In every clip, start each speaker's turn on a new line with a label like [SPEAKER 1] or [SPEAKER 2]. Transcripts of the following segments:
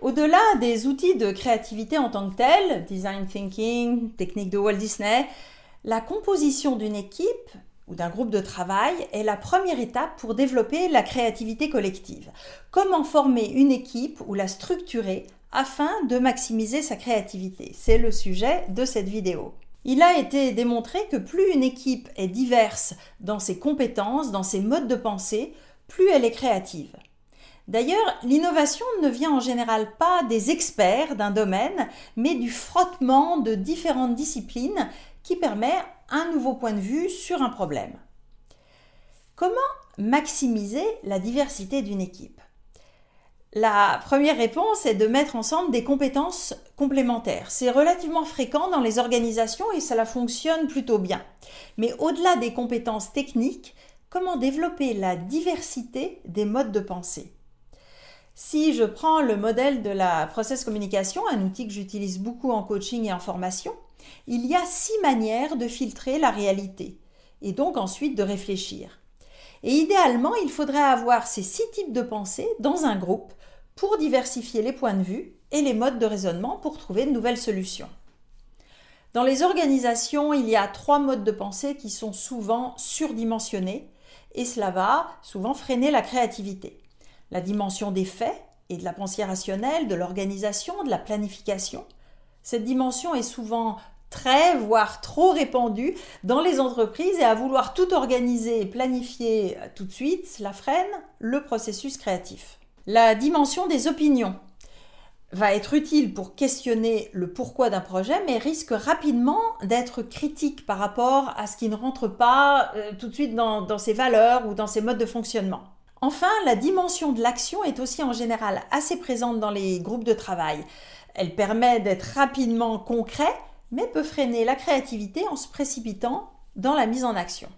[SPEAKER 1] Au-delà des outils de créativité en tant que tels, design thinking, technique de Walt Disney, la composition d'une équipe ou d'un groupe de travail est la première étape pour développer la créativité collective. Comment former une équipe ou la structurer afin de maximiser sa créativité? C'est le sujet de cette vidéo. Il a été démontré que plus une équipe est diverse dans ses compétences, dans ses modes de pensée, plus elle est créative. D'ailleurs, l'innovation ne vient en général pas des experts d'un domaine, mais du frottement de différentes disciplines qui permet un nouveau point de vue sur un problème. Comment maximiser la diversité d'une équipe? La première réponse est de mettre ensemble des compétences complémentaires. C'est relativement fréquent dans les organisations et cela fonctionne plutôt bien. Mais au-delà des compétences techniques, comment développer la diversité des modes de pensée? Si je prends le modèle de la process communication, un outil que j'utilise beaucoup en coaching et en formation, il y a six manières de filtrer la réalité et donc ensuite de réfléchir. Et idéalement, il faudrait avoir ces six types de pensée dans un groupe pour diversifier les points de vue et les modes de raisonnement pour trouver de nouvelles solutions. Dans les organisations, il y a trois modes de pensée qui sont souvent surdimensionnés et cela va souvent freiner la créativité la dimension des faits et de la pensée rationnelle, de l'organisation, de la planification. Cette dimension est souvent très, voire trop répandue dans les entreprises et à vouloir tout organiser et planifier tout de suite, cela freine le processus créatif. La dimension des opinions va être utile pour questionner le pourquoi d'un projet, mais risque rapidement d'être critique par rapport à ce qui ne rentre pas euh, tout de suite dans, dans ses valeurs ou dans ses modes de fonctionnement. Enfin, la dimension de l'action est aussi en général assez présente dans les groupes de travail. Elle permet d'être rapidement concret, mais peut freiner la créativité en se précipitant dans la mise en action.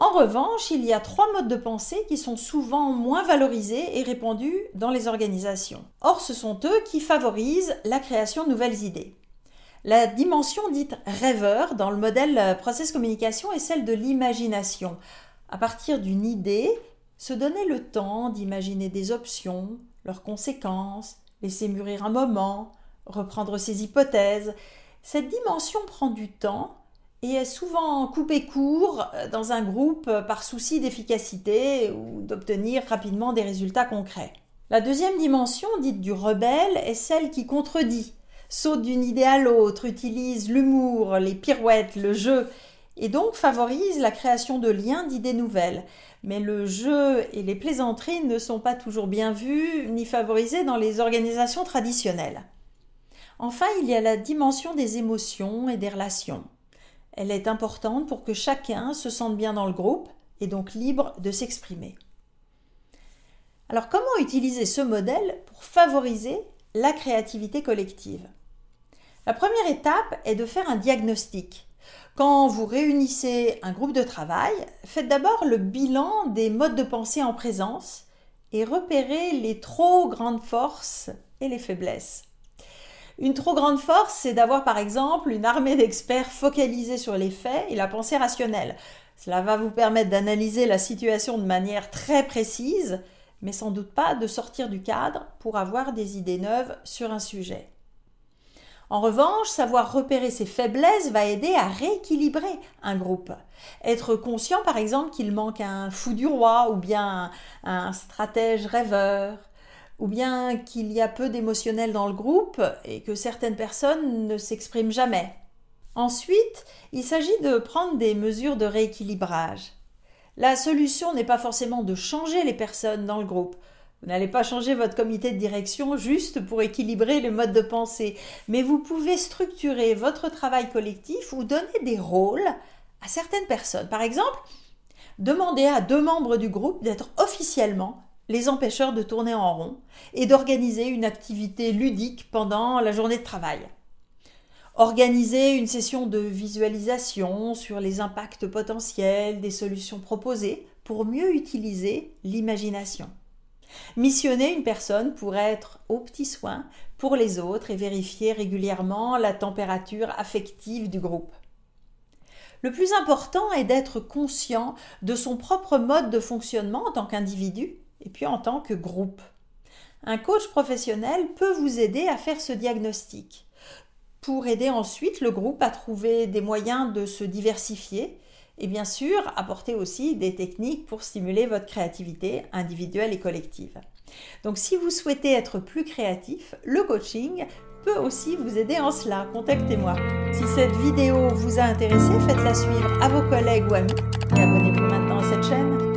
[SPEAKER 1] En revanche, il y a trois modes de pensée qui sont souvent moins valorisés et répandus dans les organisations. Or, ce sont eux qui favorisent la création de nouvelles idées. La dimension dite rêveur dans le modèle process communication est celle de l'imagination. À partir d'une idée, se donner le temps d'imaginer des options, leurs conséquences, laisser mûrir un moment, reprendre ses hypothèses. Cette dimension prend du temps et est souvent coupée court euh, dans un groupe par souci d'efficacité ou d'obtenir rapidement des résultats concrets. La deuxième dimension, dite du rebelle, est celle qui contredit, saute d'une idée à l'autre, utilise l'humour, les pirouettes, le jeu, et donc favorise la création de liens d'idées nouvelles mais le jeu et les plaisanteries ne sont pas toujours bien vus ni favorisés dans les organisations traditionnelles. Enfin, il y a la dimension des émotions et des relations. Elle est importante pour que chacun se sente bien dans le groupe et donc libre de s'exprimer. Alors comment utiliser ce modèle pour favoriser la créativité collective? La première étape est de faire un diagnostic. Quand vous réunissez un groupe de travail, faites d'abord le bilan des modes de pensée en présence et repérez les trop grandes forces et les faiblesses. Une trop grande force, c'est d'avoir par exemple une armée d'experts focalisés sur les faits et la pensée rationnelle. Cela va vous permettre d'analyser la situation de manière très précise, mais sans doute pas de sortir du cadre pour avoir des idées neuves sur un sujet. En revanche, savoir repérer ses faiblesses va aider à rééquilibrer un groupe. Être conscient, par exemple, qu'il manque un fou du roi ou bien un stratège rêveur ou bien qu'il y a peu d'émotionnel dans le groupe et que certaines personnes ne s'expriment jamais. Ensuite, il s'agit de prendre des mesures de rééquilibrage. La solution n'est pas forcément de changer les personnes dans le groupe. Vous n'allez pas changer votre comité de direction juste pour équilibrer le mode de pensée, mais vous pouvez structurer votre travail collectif ou donner des rôles à certaines personnes. Par exemple, demander à deux membres du groupe d'être officiellement les empêcheurs de tourner en rond et d'organiser une activité ludique pendant la journée de travail. Organiser une session de visualisation sur les impacts potentiels des solutions proposées pour mieux utiliser l'imagination. Missionner une personne pour être au petit soin pour les autres et vérifier régulièrement la température affective du groupe. Le plus important est d'être conscient de son propre mode de fonctionnement en tant qu'individu et puis en tant que groupe. Un coach professionnel peut vous aider à faire ce diagnostic pour aider ensuite le groupe à trouver des moyens de se diversifier et bien sûr apporter aussi des techniques pour stimuler votre créativité individuelle et collective. Donc si vous souhaitez être plus créatif, le coaching peut aussi vous aider en cela. Contactez-moi. Si cette vidéo vous a intéressé, faites-la suivre à vos collègues ou amis et abonnez-vous maintenant à cette chaîne.